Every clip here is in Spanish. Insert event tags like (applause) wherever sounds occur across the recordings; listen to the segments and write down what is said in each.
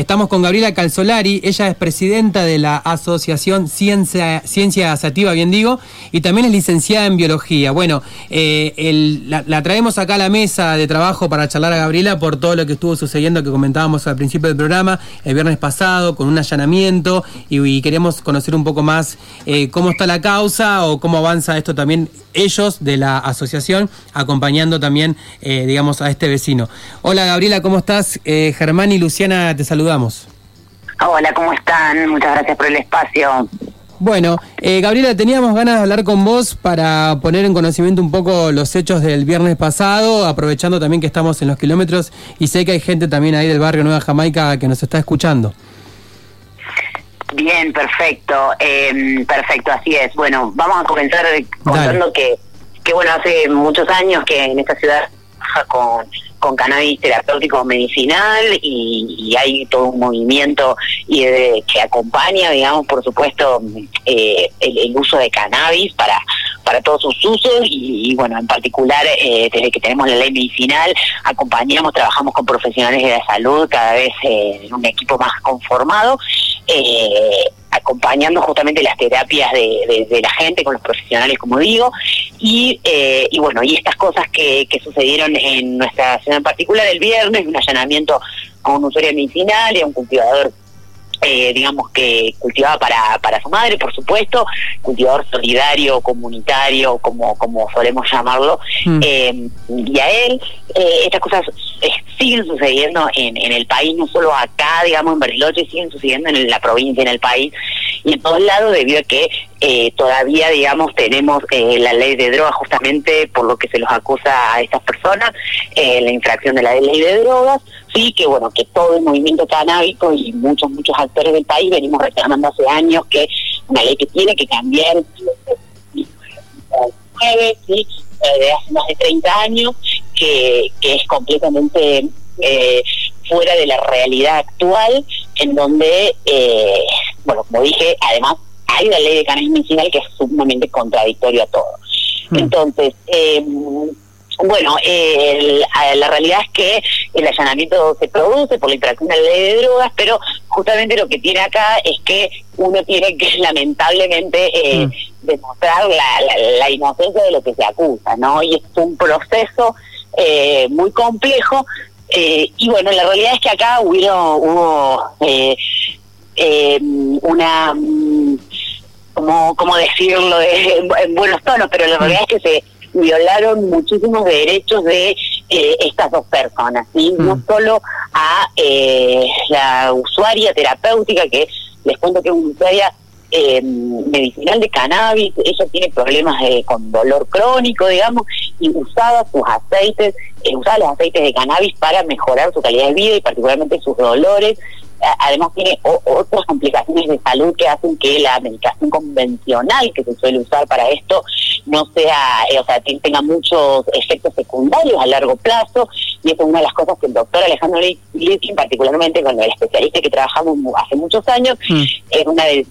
Estamos con Gabriela Calzolari, ella es presidenta de la Asociación Ciencia, Ciencia Sativa, bien digo, y también es licenciada en Biología. Bueno, eh, la, traemos acá a la mesa de trabajo para charlar a Gabriela por todo lo que estuvo sucediendo que comentábamos al principio del programa, el viernes pasado, con un allanamiento, y, queremos conocer un poco más eh, cómo está la causa o cómo avanza esto también ellos de la asociación, acompañando también, eh, digamos, a este vecino. Hola Gabriela, ¿cómo estás? Germán y Luciana, te saludamos. Hola, ¿cómo están? Muchas gracias por el espacio. Bueno, eh, Gabriela, teníamos ganas de hablar con vos para poner en conocimiento un poco los hechos del viernes pasado, aprovechando también que estamos en los kilómetros y sé que hay gente también ahí del barrio Nueva Jamaica que nos está escuchando. Bien, perfecto, eh, perfecto, así es. Bueno, vamos a comenzar contando que, que, bueno, hace muchos años que en esta ciudad con, con cannabis terapéutico medicinal y, hay todo un movimiento y que acompaña, digamos, por supuesto, eh, el, uso de cannabis para para todos sus usos y, bueno, en particular eh, desde que tenemos la ley medicinal acompañamos, trabajamos con profesionales de la salud cada vez eh, en un equipo más conformado acompañando justamente las terapias de, la gente con los profesionales, como digo, y, eh, y bueno, y estas cosas que, que, sucedieron en nuestra ciudad en particular el viernes, un allanamiento a un usuario medicinal y a un cultivador eh, digamos que cultivaba para, para su madre, por supuesto, cultivador solidario, comunitario, como, como solemos llamarlo, mm. eh, y a él eh, estas cosas siguen sucediendo en, en el país, no solo acá, digamos, en Bariloche, siguen sucediendo en la provincia, en el país, y en todos lados, debido a que todavía, digamos, tenemos la ley de drogas justamente por lo que se los acusa a estas personas, la infracción de la ley de drogas, sí que bueno que todo el movimiento canábico y muchos muchos actores del país venimos reclamando hace años que una ley que tiene que cambiar ¿sí? de hace más de 30 años que, que es completamente eh, fuera de la realidad actual en donde eh, bueno como dije además hay una ley de cannabis medicinal que es sumamente contradictorio a todo mm. entonces eh, bueno, la realidad es que el allanamiento se produce por la infracción de la ley de drogas, pero justamente lo que tiene acá es que uno tiene que (laughs) lamentablemente eh, mm. demostrar la, inocencia de lo que se acusa, ¿no? Y es un proceso eh, muy complejo. Eh, y bueno, la realidad es que acá hubo, hubo una, mm, como, como decirlo (laughs) en buenos tonos, pero la realidad es que se violaron muchísimos derechos de eh, estas dos personas, y no mm. solo a eh, la usuaria terapéutica, que les cuento que es una usuaria eh, medicinal de cannabis, ella tiene problemas con dolor crónico, digamos, y usaba sus aceites, usaba los aceites de cannabis para mejorar su calidad de vida y particularmente sus dolores. Además tiene otras complicaciones de salud que hacen que la medicación convencional que se suele usar para esto no sea, eh, o sea, tenga muchos efectos secundarios a largo plazo, y esa es una de las cosas que el doctor Alejandro Litzkin, particularmente con el especialista que trabajamos hace muchos años, mm. es una de,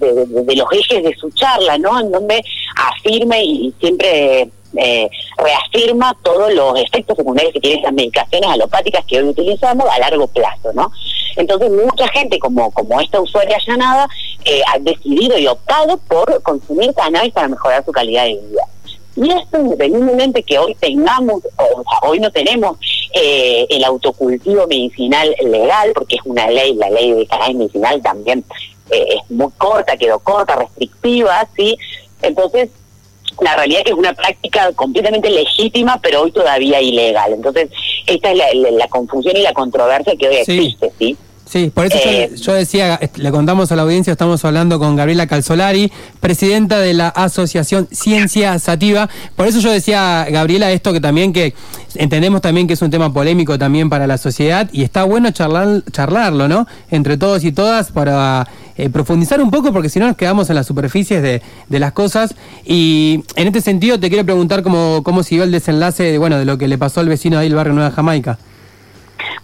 los ejes de su charla, ¿no? En donde afirme y siempre eh, reafirma todos los efectos secundarios que tienen esas medicaciones alopáticas que hoy utilizamos a largo plazo, ¿no? Entonces mucha gente, como, como esta usuaria allanada, eh, ha decidido y optado por consumir cannabis para mejorar su calidad de vida. Y esto independientemente que hoy tengamos, o hoy no tenemos eh, el autocultivo medicinal legal, porque es una ley, la ley de cannabis medicinal también eh, es muy corta, quedó corta, restrictiva, ¿sí? Entonces, la realidad es que es una práctica completamente legítima, pero hoy todavía ilegal. Entonces, esta es la, confusión y la controversia que hoy existe, ¿sí? Sí, por eso eh, yo, decía, le contamos a la audiencia, estamos hablando con Gabriela Calzolari, presidenta de la Asociación Ciencia Sativa. Por eso yo decía, Gabriela, esto que también que entendemos también que es un tema polémico también para la sociedad y está bueno charlar, charlarlo, ¿no? Entre todos y todas para eh, profundizar un poco porque si no nos quedamos en las superficies de, de, las cosas. Y en este sentido te quiero preguntar cómo, cómo siguió el desenlace de, bueno, de lo que le pasó al vecino ahí del barrio Nueva Jamaica.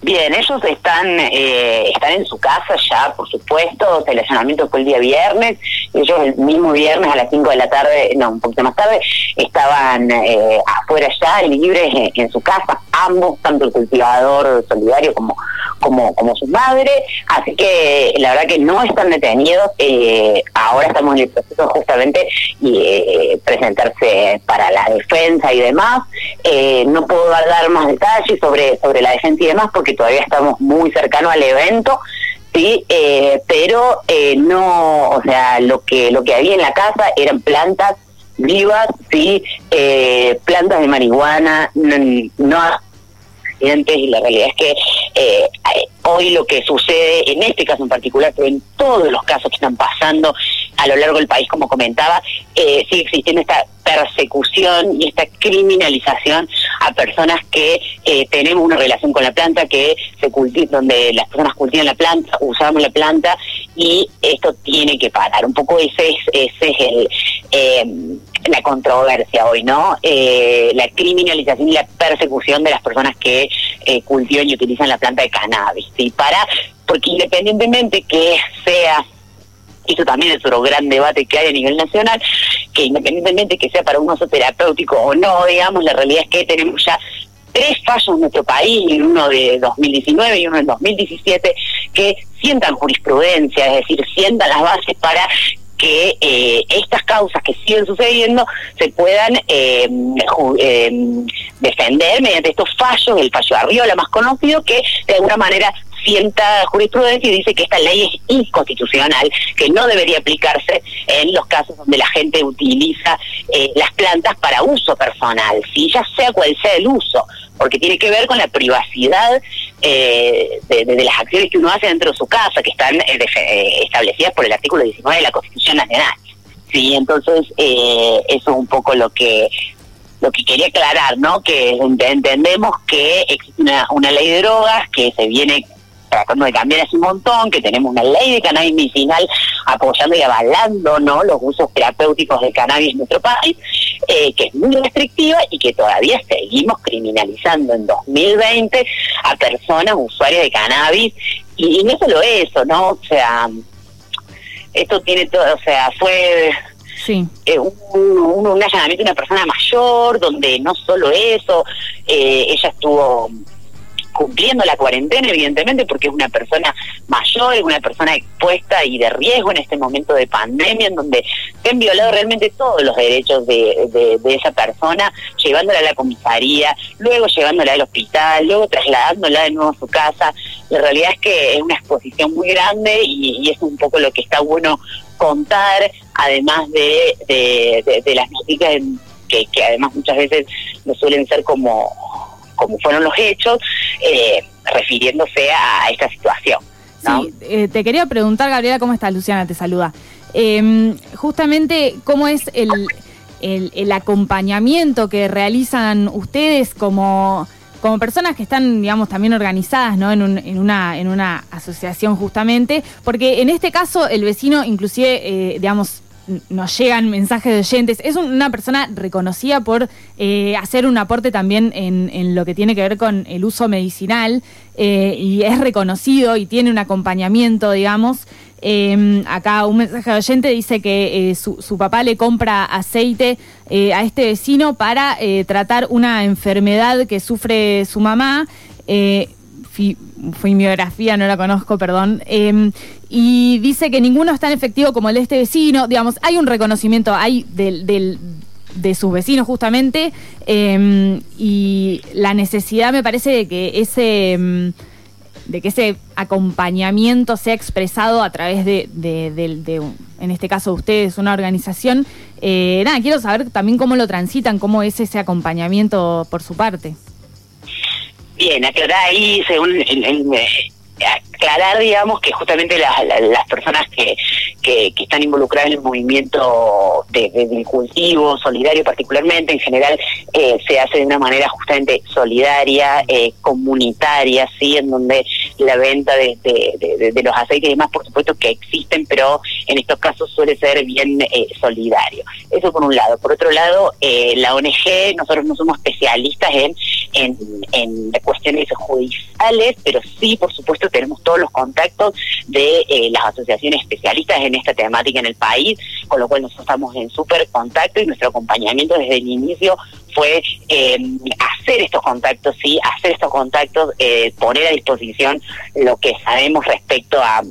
Bien, ellos están eh, están en su casa ya, por supuesto. El allanamiento fue el día viernes. Ellos el mismo viernes a las 5 de la tarde, no, un poquito más tarde, estaban eh, afuera ya, libres en, su casa. Ambos, tanto el cultivador solidario como, como, como su madre, así que la verdad que no están detenidos, eh, ahora estamos en el proceso justamente y eh, presentarse para la defensa y demás, eh, no puedo dar más detalles sobre, sobre la defensa y demás porque todavía estamos muy cercanos al evento, sí, pero no, o sea, lo que, lo que había en la casa eran plantas vivas, sí, plantas de marihuana, no, no y la realidad es que eh, hoy lo que sucede en este caso en particular, pero en todos los casos que están pasando a lo largo del país, como comentaba, eh, sigue existiendo esta persecución y esta criminalización a personas que eh, tenemos una relación con la planta, que se donde las personas cultivan la planta, usamos la planta y esto tiene que parar. Un poco ese es, ese es el, eh, la controversia hoy, ¿no? Eh, la criminalización y la persecución de las personas que eh, cultivan y utilizan la planta de cannabis, ¿sí? Para, porque independientemente que sea eso también es otro gran debate que hay a nivel nacional, que independientemente que sea para un uso terapéutico o no, digamos, la realidad es que tenemos ya tres fallos en nuestro país, uno de 2019 y uno de 2017, que sientan jurisprudencia, es decir, sientan las bases para que eh, estas causas que siguen sucediendo se puedan eh, eh, defender mediante estos fallos, el fallo de Arriola más conocido, que de alguna manera sienta jurisprudencia y dice que esta ley es inconstitucional, que no debería aplicarse en los casos donde la gente utiliza las plantas para uso personal, si ya sea cual sea el uso, porque tiene que ver con la privacidad eh, de, las acciones que uno hace dentro de su casa, que están eh, eh, establecidas por el artículo 19 de la Constitución Nacional. Sí, entonces eso es un poco lo que lo que quería aclarar, ¿no? Que entendemos que existe una, una ley de drogas que se viene tratando de cambiar hace un montón, que tenemos una ley de cannabis medicinal apoyando y avalando ¿no? los usos terapéuticos de cannabis en nuestro país, eh, que es muy restrictiva y que todavía seguimos criminalizando en 2020 a personas usuarias de cannabis. Y, no solo eso, ¿no? O sea, esto tiene todo, o sea, fue sí. Eh, un, un, allanamiento de una persona mayor, donde no solo eso, eh, ella estuvo cumpliendo la cuarentena, evidentemente, porque es una persona mayor, una persona expuesta y de riesgo en este momento de pandemia, en donde se han violado realmente todos los derechos de, de, esa persona, llevándola a la comisaría, luego llevándola al hospital, luego trasladándola de nuevo a su casa. La realidad es que es una exposición muy grande y, es un poco lo que está bueno contar, además de, de, las noticias que, que además muchas veces no suelen ser como como fueron los hechos, eh, refiriéndose a esta situación. Sí, eh, te quería preguntar, Gabriela, ¿cómo estás? Luciana te saluda. Em, justamente, ¿cómo es el, acompañamiento que realizan ustedes como, como personas que están, digamos, también organizadas ¿no? en, en, una, en una asociación justamente? Porque en este caso el vecino inclusive, eh, digamos, nos llegan mensajes de oyentes. Es una persona reconocida por eh, hacer un aporte también en, lo que tiene que ver con el uso medicinal eh, y es reconocido y tiene un acompañamiento, digamos. Em, acá un mensaje de oyente dice que eh, su, su, papá le compra aceite a este vecino para tratar una enfermedad que sufre su mamá biografía no la conozco, perdón, em, y dice que ninguno es tan efectivo como el de este vecino, digamos, hay un reconocimiento hay del, de sus vecinos justamente, em, y la necesidad me parece de que ese em, de que ese acompañamiento sea expresado a través de, de, en este caso ustedes, una organización. Eh, nada, quiero saber también cómo lo transitan, cómo es ese acompañamiento por su parte. Bien, aclarar ahí, según eh, aclarar, digamos, que justamente las personas que, que, están involucradas en el movimiento de, del cultivo solidario particularmente, en general, eh, se hace de una manera justamente solidaria, eh, comunitaria, ¿sí? En donde la venta de, de, los aceites y demás, por supuesto que existen, pero en estos casos suele ser bien eh, solidario. Eso por un lado. Por otro lado, la ONG, nosotros no somos especialistas en, en, en cuestiones judiciales, pero sí, por supuesto, tenemos todos los contactos de las asociaciones especialistas en esta temática en el país, con lo cual nosotros estamos en súper contacto y nuestro acompañamiento desde el inicio fue eh, hacer estos contactos, sí, hacer estos contactos, eh, poner a disposición lo que sabemos respecto a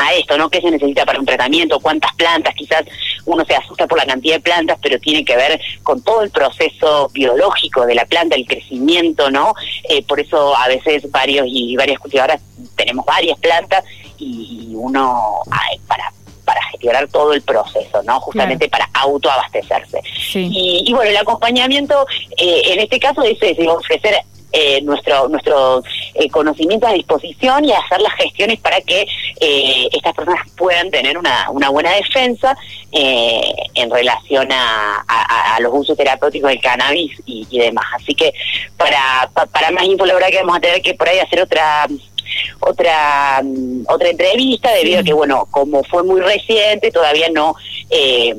a esto, ¿no? ¿Qué se necesita para un tratamiento? ¿Cuántas plantas? Quizás uno se asusta por la cantidad de plantas, pero tiene que ver con todo el proceso biológico de la planta, el crecimiento, ¿no? Eh, por eso a veces varios y varias cultivadoras tenemos varias plantas y, uno para para gestionar todo el proceso, ¿no? Justamente para autoabastecerse. Y, y, bueno, el acompañamiento eh, en este caso es, es ofrecer eh, nuestro nuestro eh, conocimiento a disposición y hacer las gestiones para que eh, estas personas puedan tener una, una buena defensa eh, en relación a, los usos terapéuticos del cannabis y, demás. Así que para, para más info, la verdad que vamos a tener que por ahí hacer otra otra otra entrevista debido a que bueno como fue muy reciente todavía no eh,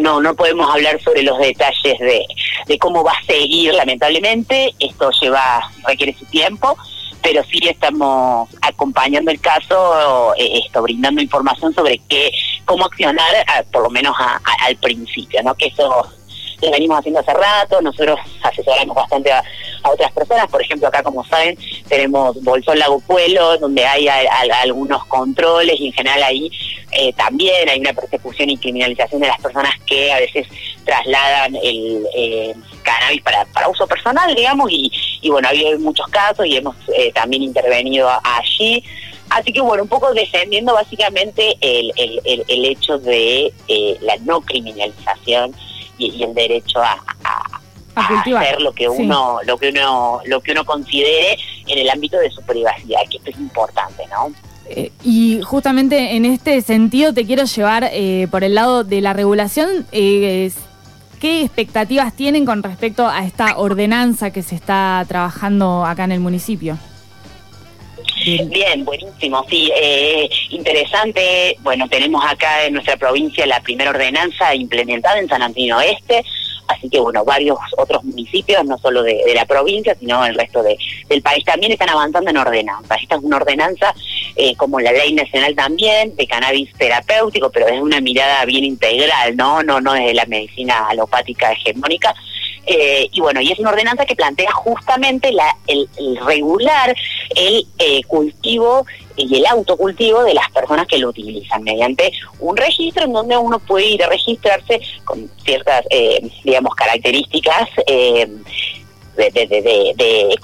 no, no podemos hablar sobre los detalles de, de cómo va a seguir, lamentablemente. Esto lleva, requiere su tiempo, pero sí estamos acompañando el caso, eh, esto, brindando información sobre qué, cómo accionar, por lo menos al principio, ¿no? Que eso lo venimos haciendo hace rato, nosotros asesoramos bastante a, otras personas, por ejemplo acá como saben tenemos Bolsón Lago Puelo, donde hay algunos controles y en general ahí eh, también hay una persecución y criminalización de las personas que a veces trasladan el eh, cannabis para, para uso personal, digamos, y, y bueno, había muchos casos y hemos eh, también intervenido allí. Así que bueno, un poco defendiendo básicamente el, el, el, hecho de la no criminalización y, el derecho a, hacer lo que uno lo que uno lo que uno considere en el ámbito de su privacidad que esto es importante no eh, y justamente en este sentido te quiero llevar eh, por el lado de la regulación eh, qué expectativas tienen con respecto a esta ordenanza que se está trabajando acá en el municipio Bien, buenísimo, sí, eh, interesante. Bueno, tenemos acá en nuestra provincia la primera ordenanza implementada en San Antonio Oeste, así que bueno, varios otros municipios, no solo de, la provincia, sino el resto de, del país también están avanzando en ordenanza. Esta es una ordenanza eh, como la ley nacional también de cannabis terapéutico, pero es una mirada bien integral, ¿no? No, no desde la medicina alopática hegemónica, eh, y bueno, y es una ordenanza que plantea justamente la, el, regular el eh, cultivo y el autocultivo de las personas que lo utilizan mediante un registro en donde uno puede ir a registrarse con ciertas, eh, digamos, características de, de, de, de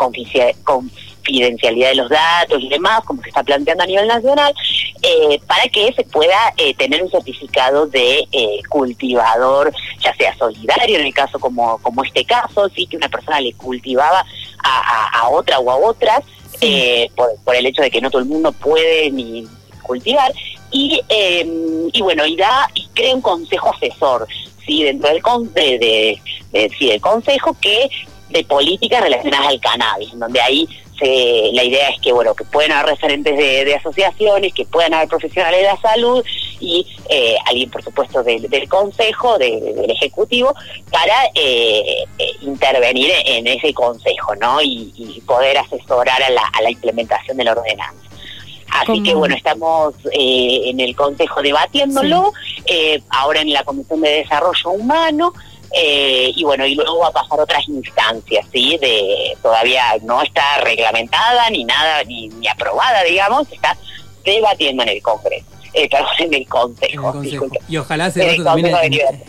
confidencialidad de los datos y demás, como se está planteando a nivel nacional, eh, para que se pueda eh, tener un certificado de eh, cultivador, ya sea solidario en el caso como, como este caso, sí que una persona le cultivaba a, otra o a otras, por, por, el hecho de que no todo el mundo puede ni cultivar, y, y bueno, y da y crea un consejo asesor, sí, dentro del, con, de, sí, del consejo que de políticas relacionadas al cannabis, donde ahí la idea es que bueno que pueden haber referentes de, asociaciones, que puedan haber profesionales de la salud y eh, alguien por supuesto del, consejo, del ejecutivo, para eh, eh, intervenir en ese consejo, ¿no? Y, poder asesorar a la, a la implementación de la ordenanza. Así que bueno, estamos en el Consejo debatiéndolo, ahora en la Comisión de Desarrollo Humano, eh, y bueno, y luego va a pasar otras instancias, ¿sí? De, todavía no está reglamentada ni nada, ni, ni aprobada, digamos, está debatiendo en el Congreso. Eh, en el Consejo. Y ojalá se debate también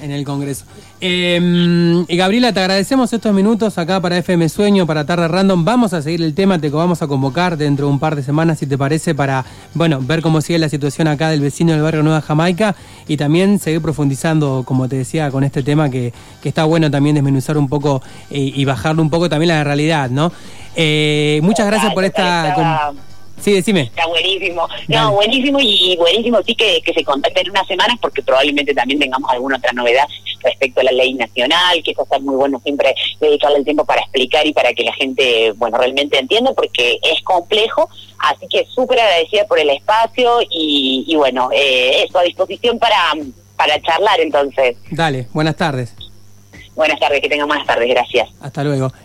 en, el Congreso. Eh, Gabriela, te agradecemos estos minutos acá para FM Sueño, para Tarde Random. Vamos a seguir el tema, te vamos a convocar dentro de un par de semanas, si te parece, para bueno ver cómo sigue la situación acá del vecino del barrio Nueva Jamaica y también seguir profundizando, como te decía, con este tema que, que está bueno también desmenuzar un poco eh, y bajarlo un poco también la realidad, ¿no? Eh, muchas gracias por esta... Sí, decime. Está buenísimo. No, buenísimo y buenísimo sí que, se contacten en unas semanas porque probablemente también tengamos alguna otra novedad respecto a la ley nacional, que eso está muy bueno siempre dedicarle el tiempo para explicar y para que la gente, bueno, realmente entienda porque es complejo. Así que súper agradecida por el espacio y, bueno, eh, eso a disposición para, para charlar entonces. Dale, buenas tardes. Buenas tardes, que tengan buenas tardes, gracias. Hasta luego.